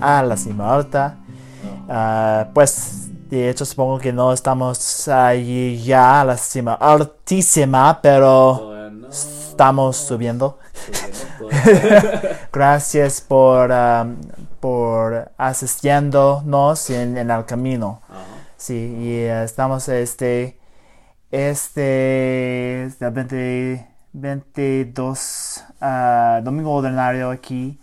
a la cima alta. Ah, pues, de hecho, supongo que no estamos allí ya a la cima altísima, pero no. estamos subiendo. Gracias por, por asistiéndonos en, en el camino. Sí, y estamos este, este, este 20 22 ah, domingo ordinario aquí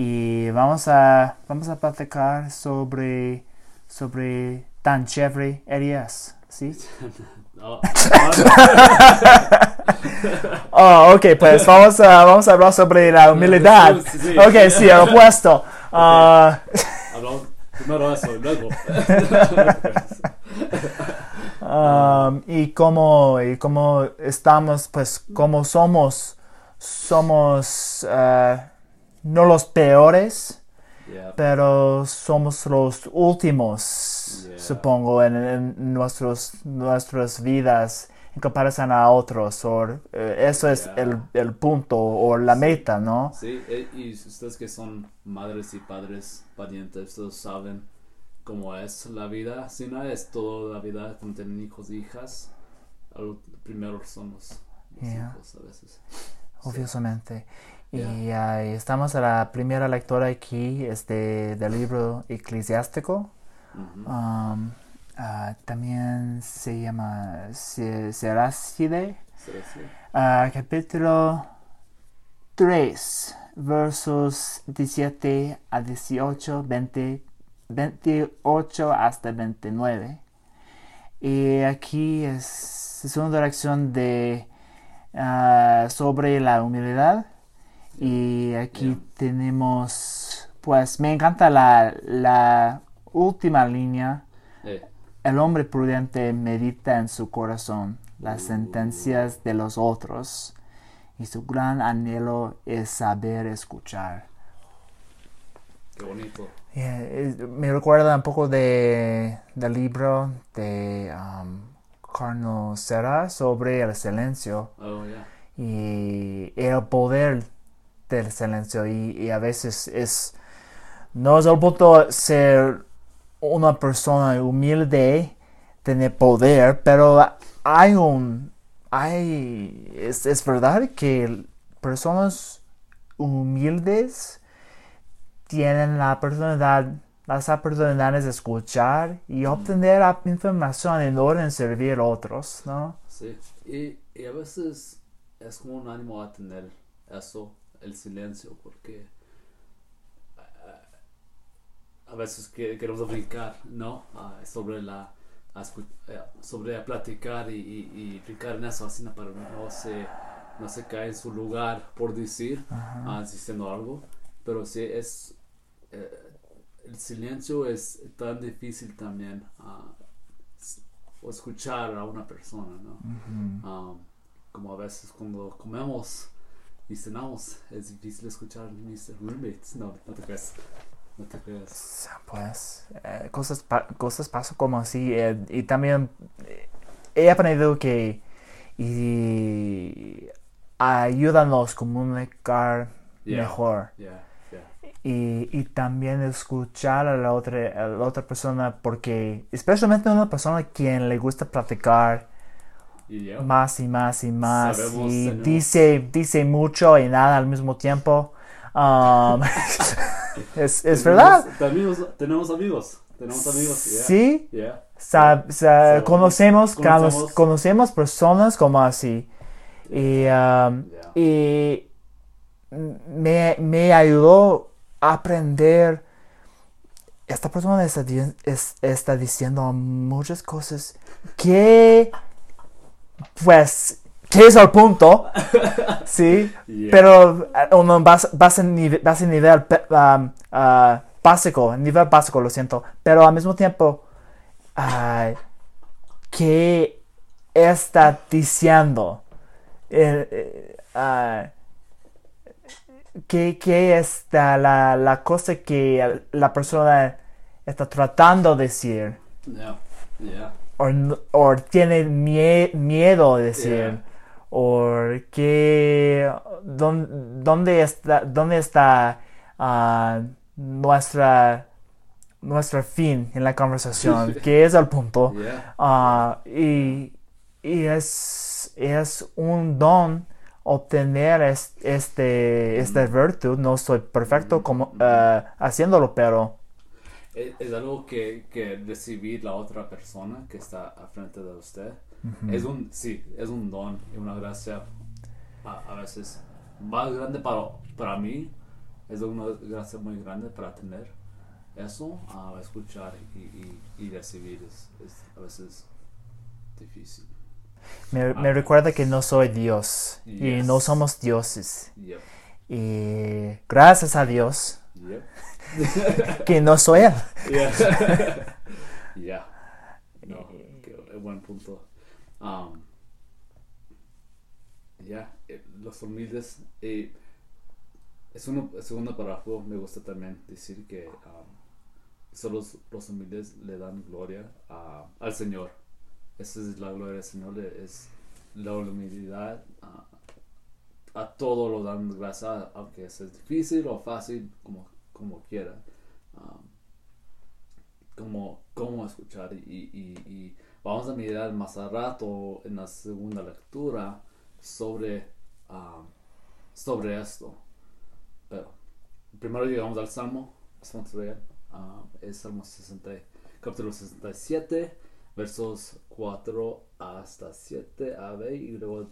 y vamos a, vamos a platicar sobre, sobre tan chévere eres, ¿sí? No, Oh, ok, pues vamos a, vamos a hablar sobre la humildad. Ok, sí, el opuesto. Hablamos primero eso y luego. Um, y cómo y cómo estamos pues como somos somos ah, no los peores Yeah. pero somos los últimos Yeah. supongo en, en nuestros nuestras vidas en comparación a otros o eh, eso es Yeah. el, el punto o la meta no Sí, eh, y ustedes que son madres y padres, parientes, ustedes saben cómo es la vida. Si no es toda la vida cuando tienen hijos e hijas, primero son los, hijos a veces. obviamente y y estamos a la primera lectura aquí este del libro eclesiástico Ujú. Um, ah, también se llama Se- Seracide, ah, capítulo 3, versos 17 a 18, 20, 28 hasta 29. Y aquí es, es una dirección de, ah, sobre la humildad. Y aquí Yeah. tenemos, pues me encanta la, la última línea. Eh, El hombre prudente medita en su corazón las Uh. sentencias de los otros y su gran anhelo es saber escuchar. qué bonito. Yeah, es- me recuerda un poco de, del libro de um, Carlos Serra sobre el silencio Oh, yeah. y el poder del silencio y, y a veces es no es el punto ser una persona humilde tener poder pero hay un hay es, es verdad que personas humildes tienen la oportunidad las oportunidades de escuchar y obtener información en orden de servir a otros ¿no? Sí, y, y a veces es como un ánimo a tener eso, el silencio, porque ah, a veces que, queremos brincar, ¿no? Ah, sobre la a eh, sobre a platicar y, y, en eso, así para no se, no se cae en su lugar por decir, ah, diciendo algo, pero sí es eh, el silencio es tan difícil también ah, o escuchar a una persona, ¿no? Um, como a veces cuando comemos cenamos, es difícil escuchar mis roommates. No, no te creas. No te creas. Pues eh, cosas, pa- cosas pasan como así eh, y también eh, he aprendido que y ayúdanos a comunicar Yeah. mejor Yeah, yeah. y, y también escuchar a la otra, a la otra persona porque especialmente una persona a quien le gusta platicar Y yo, más y más y más Sabemos, y tenemos- dice, dice mucho y nada al mismo tiempo. Um, es, es verdad. Tenemos, tenemos amigos. Tenemos amigos. Yeah. Sí, Yeah. sa- sa- So, conocemos, conocemos- cono- conocemos personas como así. Y, um, Yeah. y me, me ayudó a aprender. Esta persona está, está diciendo muchas cosas que, pues, es el punto, sí, Yeah. pero eh, uno base, nive- base nivel pe- um, ah, básico, nivel básico, lo siento, pero al mismo tiempo, ah, ¿qué está diciendo? Ah, ¿qué, qué es la, la, la cosa que la persona está tratando de decir? Yeah. Yeah. O, n- o tiene mie- miedo de decir? Yeah. o qué, dón- dónde está, dónde está ah, nuestra, nuestro fin en la conversación, que es el punto. Yeah. Ah, y, y es, es un don obtener es- este, esta virtud. No soy perfecto como, eh, haciéndolo, pero Es, es algo que, que recibir la otra persona que está al frente de usted. Es un, sí, es un don y una gracia a, a veces más grande para, para mí. Es una gracia muy grande para tener eso, a escuchar y, y, y recibir es, es a veces difícil. me, me recuerda que no soy Dios y no somos dioses. Yep, Y gracias a Dios yep. que no soy Él. Yeah. yeah. No, qué buen punto. Um, ya, eh, los humildes. eh, es el segundo párrafo me gusta también decir que um, solo los, humildes le dan gloria a- al Señor. Esa es la gloria del Señor, es la humildad. ah, a todo lo dan gracias, aunque sea difícil o fácil, como, como quiera. Cómo, cómo escuchar y, vamos a mirar más a rato en la segunda lectura sobre, sobre esto. Pero primero llegamos al Salmo, ver, ah, es Salmo 60, capítulo 67, versos 4 hasta 7 a B y luego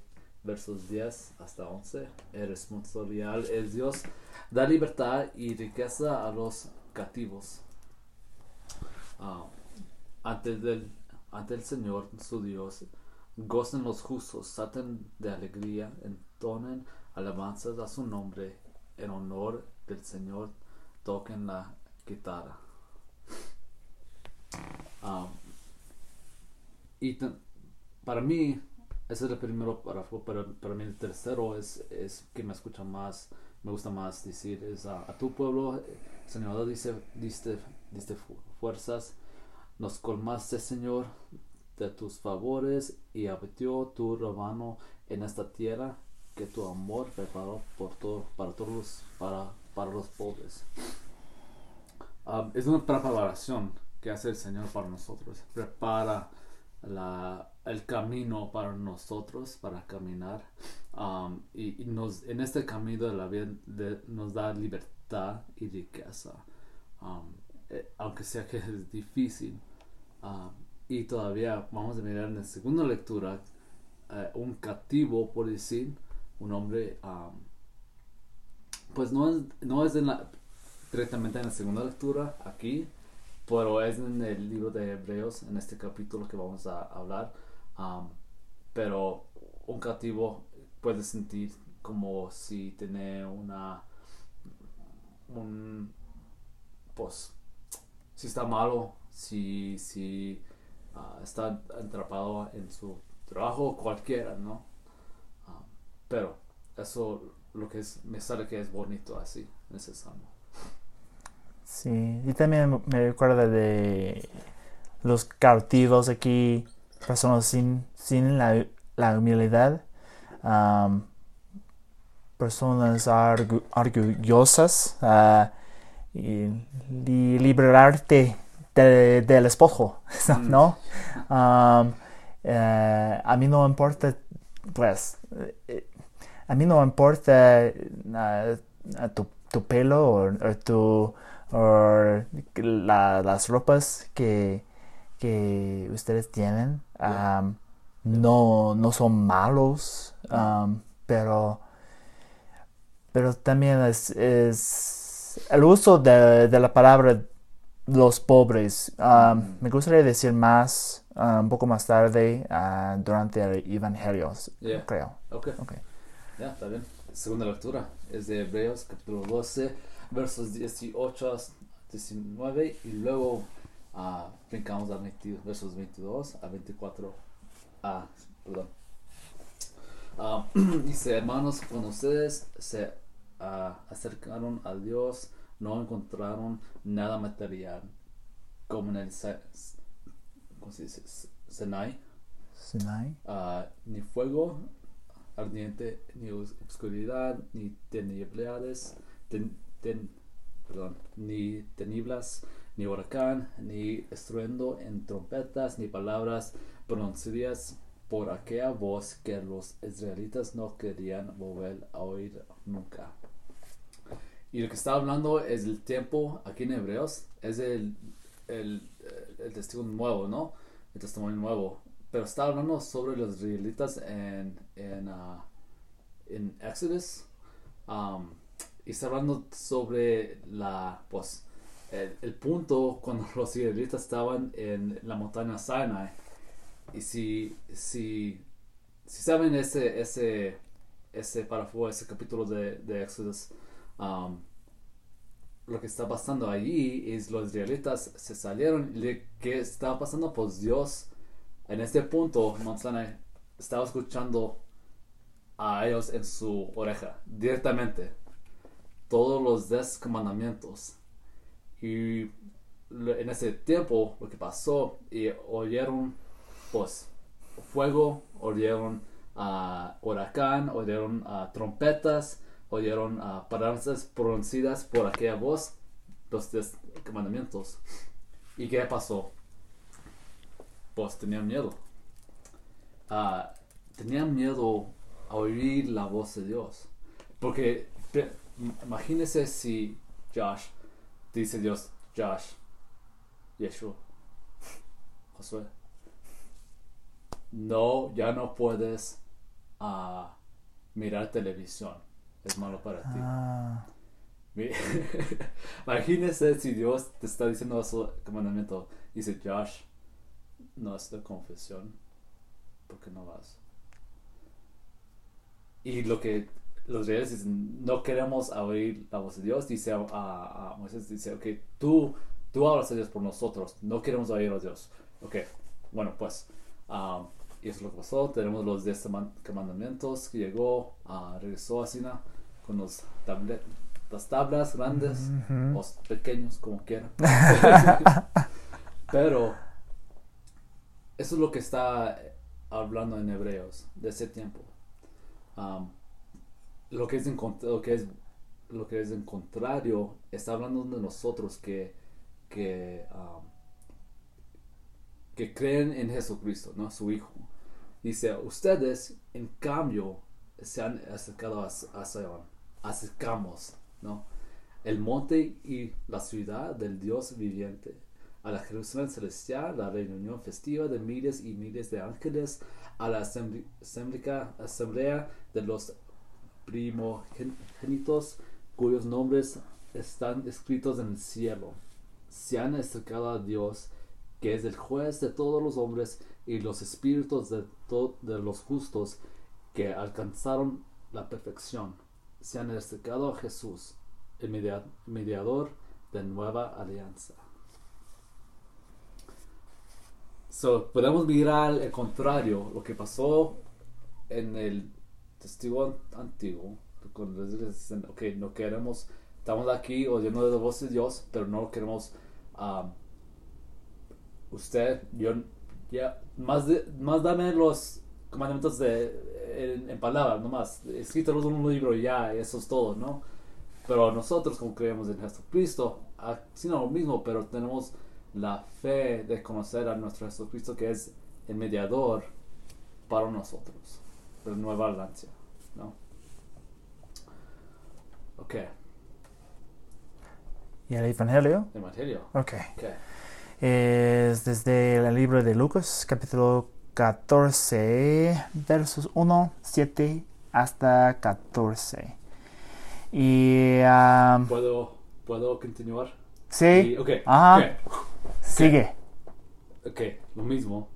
versos 10 hasta 11. El responsorial es Dios, da libertad y riqueza a los cautivos. Ah, ante, del, ante el Señor su Dios, gocen los justos, salten de alegría, entonen alabanzas a su nombre, en honor del Señor, toquen la guitarra. Ah, y para mí, ese es el primero párrafo, pero para mí el tercero es, es que me escucha más, me gusta más decir, es a, tu pueblo, eh, Señor, dice, diste, diste fu- fuerzas, nos colmaste, Señor, de tus favores y habitó tu rebaño en esta tierra que tu amor preparó por todo, para todos los, para, para los pobres. Um, es una preparación que hace el Señor para nosotros. Prepara la, el camino para nosotros, para caminar. Um, y, nos, en este camino de la vida de- nos da libertad y riqueza. Eh, aunque sea que es difícil. Um, y todavía vamos a mirar en la segunda lectura eh, un cautivo, por decir, un hombre, um, pues no es, no es en la, directamente en la segunda lectura aquí, pero es en el libro de Hebreos, en este capítulo que vamos a hablar. pero un cautivo puede sentir como si tiene una, un, pues, si está malo, si, si ah, está atrapado en su trabajo, cualquiera, ¿no? Pero eso lo que es, me sale que es bonito así, en ese salmo. Sí, y también me recuerda de los cautivos aquí, personas sin, sin la, la humildad, personas argu- orgullosas, ah, y li- liberarte de- del esposo, ¿no? Am, eh, a mí no importa, pues, eh, a mí no importa ah, tu, tu pelo o, o tu o la- las ropas que, que ustedes tienen am, no, no son malos, am, pero, pero también es, es el uso de, de la palabra los pobres. am, Mm. Me gustaría decir más ah, un poco más tarde ah, durante el Evangelio, Yeah. creo. Ok, Ok. ya, está bien. Segunda lectura es de Hebreos, capítulo 12, versos 18 a 19, y luego ah, brincamos a 20 versos 22 a 24. Ah, perdón. Ah, dice, hermanos, cuando ustedes se ah, acercaron a Dios, no encontraron nada material, como en el ¿cómo se dice? Sinai, Sinai. ni fuego, ardiente, ni oscuridad, ni tinieblas, ten- ten- perdón, ni tinieblas, ni huracán, ni estruendo en trompetas, ni palabras pronunciadas por aquella voz que los israelitas no querían volver a oír nunca. Y lo que está hablando es el tiempo aquí en Hebreos, es el, el, el nuevo, ¿no? El testimonio nuevo. Pero está hablando sobre los israelitas en, en, ah, en Exodus. um, y está hablando sobre la, pues, el, punto cuando los israelitas estaban en la montaña Sinai. Y si, si, si saben ese, ese, ese párrafo, ese capítulo de, de Exodus, um, lo que está pasando allí es los israelitas se salieron y ¿qué estaba pasando? Pues Dios en este punto Mount Sinai, estaba escuchando a ellos en su oreja directamente todos los diez mandamientos y en ese tiempo lo que pasó y oyeron pues fuego oyeron ah, huracán oyeron ah, trompetas oyeron ah, palabras pronunciadas por aquella voz los diez mandamientos y qué pasó pues tenían miedo. Tenían miedo a oír la voz de Dios. Porque imagínese si Josh dice Dios Josh Yeshua Josué no ya no puedes ah, mirar televisión es malo para ti Ah, Imagínese si Dios te está diciendo su mandamiento. Dice Josh, no es de confesión, porque no vas. Y lo que los reyes dicen, no queremos oír la voz de Dios. Dice a, a- a Moisés, dice, ok, tú, tú hablas a Dios por nosotros, no queremos oír a Dios. Ok, bueno, pues, um, y eso es lo que pasó. Tenemos los 10 man- mandamientos que llegó, ah, regresó a Sina con los tablet, las tablas grandes ujú. o pequeños, como quieran. Pero eso es lo que está hablando en Hebreos de ese tiempo. Um, lo que es en lo que es lo que es contrario está hablando de nosotros que que um, que creen en Jesucristo, no su Hijo. Dice ustedes en cambio se han acercado a, a Sion, acercamos, ¿no? El monte y la ciudad del Dios viviente, a la Jerusalén celestial, la reunión festiva de miles y miles de ángeles, a la asamblea, asamblea de los primogénitos cuyos nombres están escritos en el cielo. Se han acercado a Dios, que es el juez de todos los hombres, y los espíritus de, de los justos que alcanzaron la perfección. Se han acercado a Jesús, el media- mediador de nueva alianza. So, podemos mirar el contrario, lo que pasó en el testigo antiguo, cuando les dicen, ok, no queremos, estamos aquí oyendo la voz de Dios, pero no queremos, um, usted, yo, ya, más, de, más dame los mandamientos de, en, en palabras, nomás, escritos en un libro, ya, eso es todo, ¿no? Pero nosotros, como creemos en Jesucristo, haciendo lo mismo, pero tenemos la fe de conocer a nuestro Jesucristo, que es el mediador para nosotros, de la nueva alianza, ¿no? Ok, ¿Y el Evangelio? Evangelio. Ok. Ok, Es desde el libro de Lucas, capítulo 14, versos 1, 7 hasta 14. Y ah, ¿puedo, ¿puedo continuar? sí, Y- ok, Ajá. ok. sigue. Ok, lo mismo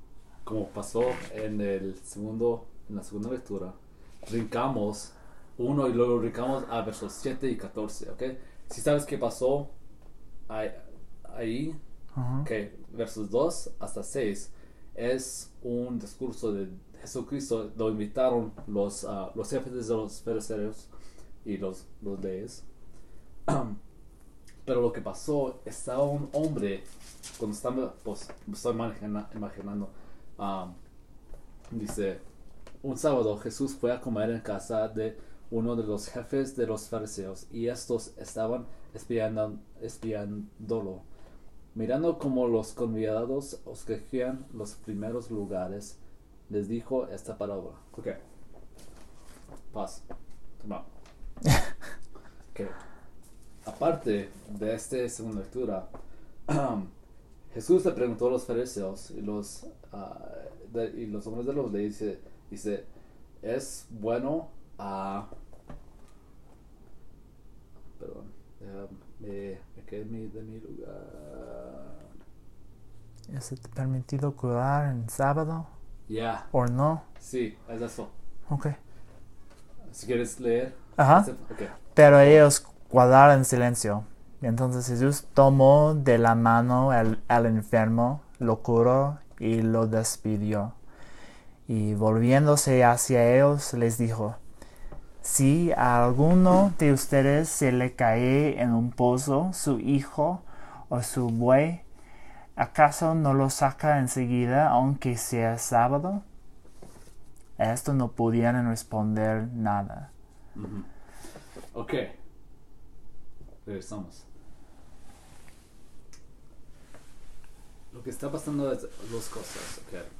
como pasó en el segundo, en la segunda lectura, brincamos uno y luego brincamos a versos 7 y 14, ok. Si sabes qué pasó ahí, ahí, Ajá. ok, versos 2 hasta 6, es un discurso de Jesucristo, lo invitaron los, ah, los jefes de los fariseos y los, los leyes. Pero lo que pasó, estaba un hombre, cuando estaba, pues, estoy imagina- imaginando, um, dice, un sábado Jesús fue a comer en casa de uno de los jefes de los fariseos y estos estaban espiando, espiándolo. Mirando cómo los convidados escogían los primeros lugares, les dijo esta palabra. Ok. Paz. Toma. Ok. Aparte de esta segunda lectura, Jesús le preguntó a los fariseos y los, ah, de- y los hombres de los leyes, dice, es bueno a... perdón, déjame, me quedé de mi, de mi lugar. ¿Es permitido curar en sábado Ya, o no? sí, es eso. Ok. Si quieres leer. Ajá. ok. Pero ellos guardaron en silencio. Entonces Jesús tomó de la mano al, al enfermo, lo curó y lo despidió. Y volviéndose hacia ellos les dijo, si a alguno de ustedes se le cae en un pozo su hijo o su buey, ¿acaso no lo saca enseguida aunque sea sábado? A esto no pudieron responder nada. Ok. Regresamos. Lo que está pasando es dos cosas. ok.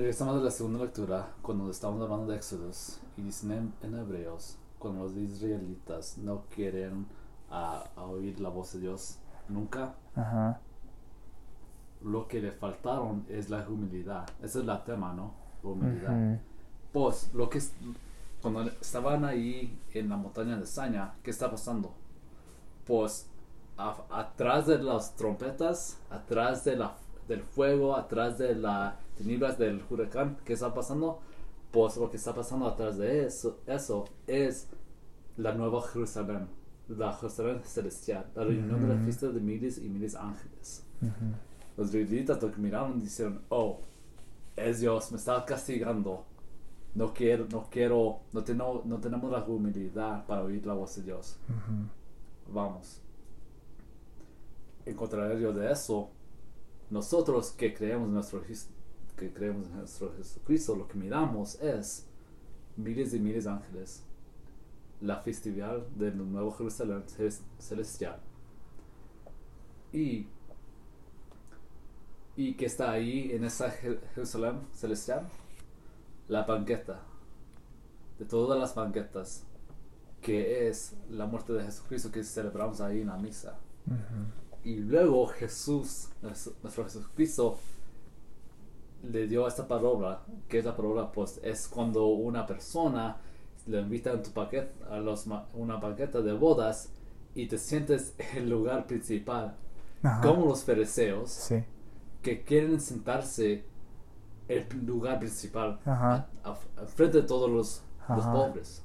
Regresamos a la segunda lectura cuando estamos hablando de Éxodos y dicen en, en Hebreos cuando los israelitas no quieren a, a oír la voz de Dios nunca Ajá. lo que le faltaron es la humildad ese es el tema no la humildad Ujú. pues lo que cuando estaban ahí en la montaña de Saña, ¿qué está pasando? Pues a- atrás de las trompetas, atrás de la, del fuego, atrás de las tinieblas del huracán, ¿qué está pasando? Pues lo que está pasando atrás de eso, eso es la nueva Jerusalén, la Jerusalén celestial, la reunión de la fiesta de miles y miles de ángeles. Ujú. Los israelitas lo que miraron dijeron, oh, es Dios, me está castigando. No quiero, no quiero, no, tengo, no tenemos la humildad para oír la voz de Dios. Vamos. En contrario de eso, nosotros que creemos en nuestro, que creemos en nuestro Jesucristo, lo que miramos es miles y miles de ángeles. La festividad del Nuevo Jerusalén celestial. Y, y que está ahí en esa Je- Jerusalén celestial, la banqueta. De todas las banquetas que es la muerte de Jesucristo que celebramos ahí en la misa. Y luego Jesús, nuestro Jesucristo, le dio esta palabra, que es la palabra, pues es cuando una persona le invita a tu paquete, a los, una banqueta de bodas y te sientes en el lugar principal, Ajá. como los fariseos Sí. que quieren sentarse en el lugar principal, a- a- frente de todos los, pobres.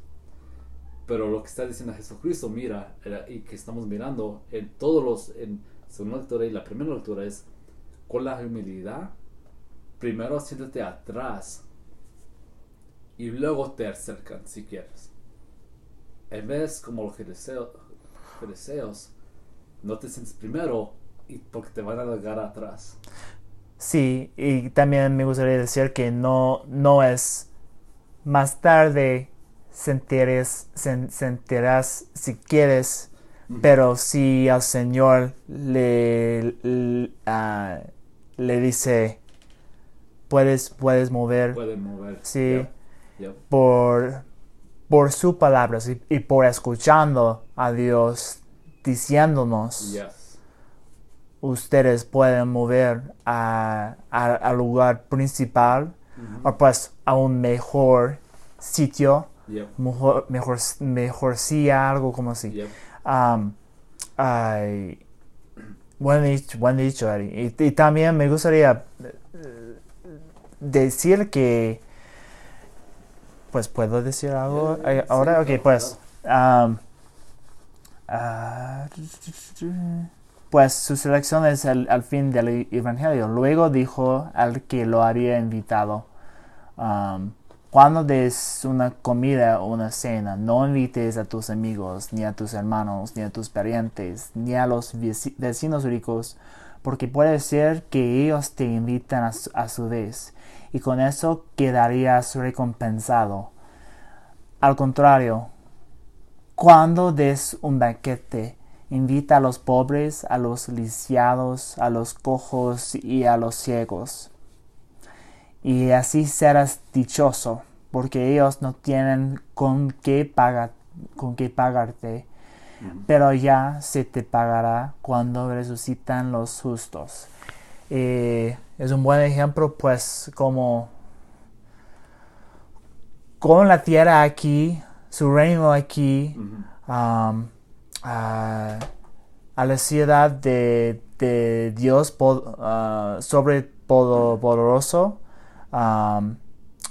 Pero lo que está diciendo Jesucristo, mira, y que estamos mirando en todos los, en segunda lectura y la primera lectura es, con la humildad, primero siéntate atrás y luego te acercan si quieres. En vez como los fariseos, fariseos, no te sientes primero y porque te van a llegar atrás. Sí, y también me gustaría decir que no, no es más tarde sentirás, sen- sentirás si quieres, pero si al Señor le, le, ah, le dice, puedes, puedes mover Pueden mover. Sí. Yep, yep. por, por sus palabras y, y por escuchando a Dios diciéndonos. Yes. ustedes pueden mover a- a- al lugar principal o pues a un mejor sitio, Yep. mejor, mejor, mejor silla, algo como así. Um, ay, buen dicho, buen dicho, Ari. Y, y también me gustaría decir que, pues, ¿puedo decir algo Yeah, eh, ahora? sí, ok, pues, um, pues su selección es el, al fin del Evangelio. Luego dijo al que lo había invitado, um, cuando des una comida o una cena, no invites a tus amigos, ni a tus hermanos, ni a tus parientes, ni a los veci- vecinos ricos, porque puede ser que ellos te invitan a su, a su vez, y con eso quedarías recompensado. Al contrario, cuando des un banquete, invita a los pobres, a los lisiados, a los cojos y a los ciegos. Y así serás dichoso, porque ellos no tienen con qué, pagar, con qué pagarte, pero ya se te pagará cuando resucitan los justos. Eh, es un buen ejemplo, pues, como con la tierra aquí, su reino aquí, um, a, a la ciudad de, de Dios uh, sobre poderoso, um,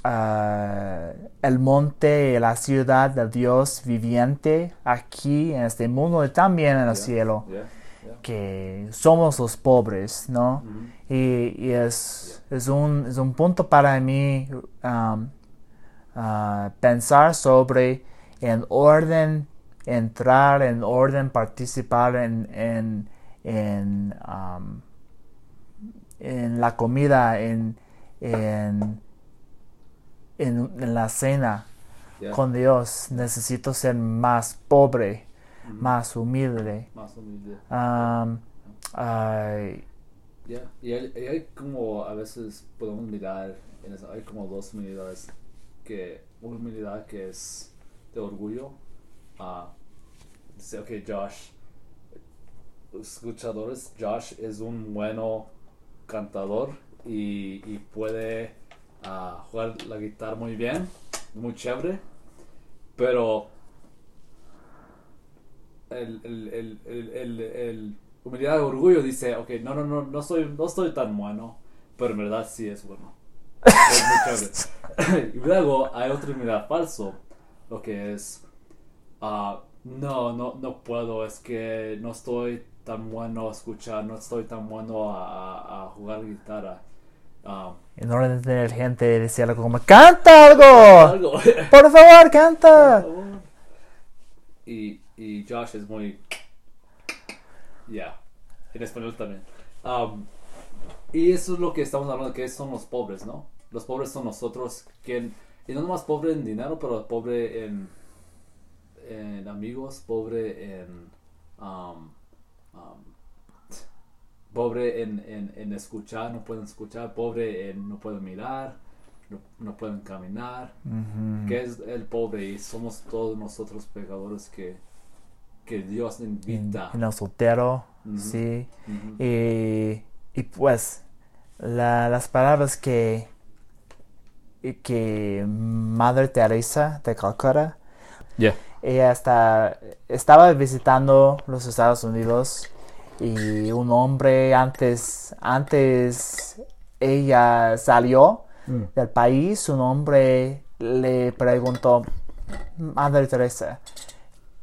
uh, el monte, la ciudad de Dios viviente aquí en este mundo y también en el cielo. Yeah, yeah. que somos los pobres, ¿no? Y, y es, es, un, es un punto para mí um, uh, pensar sobre en orden, entrar en orden, participar en, en, en, um, en la comida, en, en, en, en la cena Yeah. con Dios. Necesito ser más pobre, más humilde. Más humilde. Um, Y, hay, y hay como a veces podemos mirar, en eso, hay como dos humildades, que una humildad que es de orgullo, ah, dice, ok, Josh, escuchadores, Josh es un bueno cantador y, y puede ah, jugar la guitarra muy bien, muy chévere, pero el, el, el, el, humildad de orgullo dice, ok, no, no, no, no soy, no estoy tan bueno, pero en verdad sí es bueno. Y luego hay otra humildad falso, lo que es, ah, no, no, no puedo, es que no estoy tan bueno a escuchar, no estoy tan bueno a, a, a jugar guitarra. Ah, en orden de tener gente decir algo como ¡Canta algo! ¡Por favor, Por canta! favor. Y, y Josh es muy. Ya. En español también. Um, y eso es lo que estamos hablando, que son los pobres, ¿no? Los pobres son nosotros, quien, y no nomás pobre en dinero, pero pobre en, en amigos, pobre en. um, um, pobre en, en, en escuchar, no pueden escuchar, pobre en no pueden mirar, no, no pueden caminar Ujú. que es el pobre y somos todos nosotros pecadores que, que Dios invita. en el soltero, sí. Y, y pues, la- las palabras que, que Madre Teresa de Calcuta Yeah. ella está, estaba visitando los Estados Unidos y un hombre antes, antes ella salió del país, un hombre le preguntó, Madre Teresa,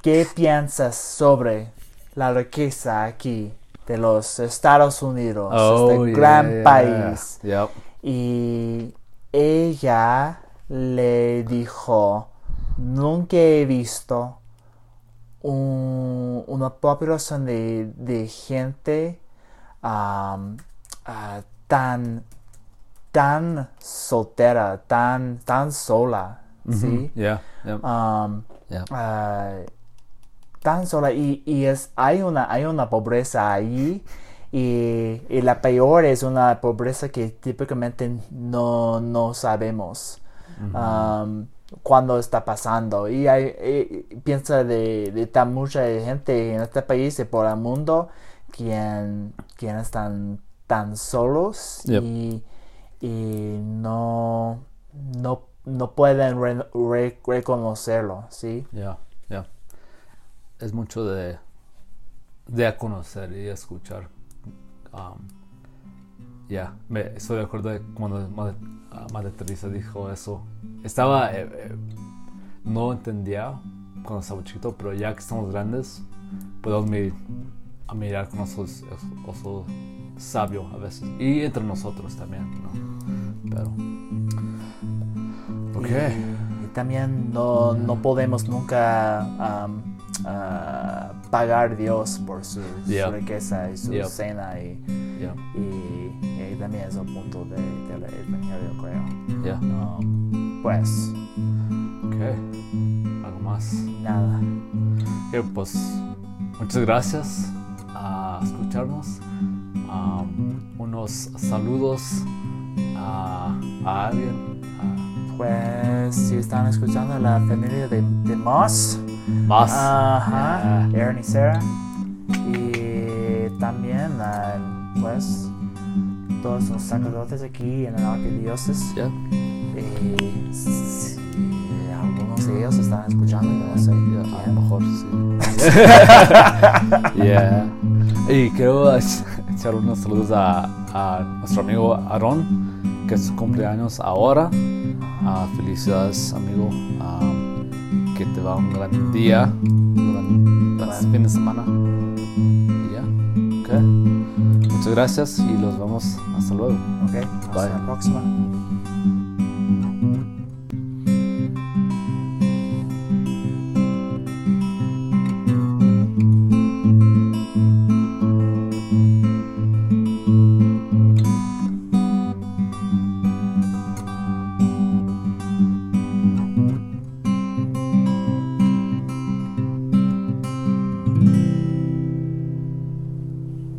¿qué piensas sobre la riqueza aquí de los Estados Unidos, este gran país? Y ella le dijo, nunca he visto un- una población de, de gente ah, tan, tan soltera, tan, tan sola, ¿sí? Yeah. Yep. Am, Yeah. ah, tan sola y, y es hay una hay una pobreza ahí y, y la peor es una pobreza que típicamente no, no sabemos am, cuándo está pasando y hay y- piensa de, de tan mucha gente en este país y por el mundo quien, quien están tan solos Yep. y, y no, no, no pueden re- re- reconocerlo, ¿sí? Yeah. Yeah. Es mucho de, de conocer y escuchar. Um, ya, me estoy de acuerdo de cuando Madre, ah, Madre Teresa dijo eso. Estaba, eh, eh, no entendía cuando estaba chiquito, pero ya que estamos grandes, podemos a mirar con ojos, ojos sabio a veces. Y entre nosotros también, ¿no? Pero. Ok. Y también no, no podemos nunca um, ah, pagar Dios por su, su Yeah. riqueza y su Yeah. cena y, Yeah. y, y también es el punto de, del evangelio creo. Yeah. Um, pues Ok. ¿Algo más? nada. Pues muchas gracias a escucharnos. Um, unos saludos a, a alguien. a- Pues si están escuchando la familia de, de Moss, más. ajá, Yeah. Aaron y Sarah, y también ah, pues todos los sacerdotes aquí en la arquidiócesis. Yeah. Y si algunos de ellos están escuchando, yo no sé. Yeah, a lo mejor sí. yeah. Y quiero echar unos saludos a, a nuestro amigo Aaron, que es su cumpleaños ahora. Ah, felicidades, amigo. Ah, que te va un gran día durante este fin de semana. Y ya. Ok. Muchas gracias y los vemos hasta luego. Ok, hasta Bye. la próxima.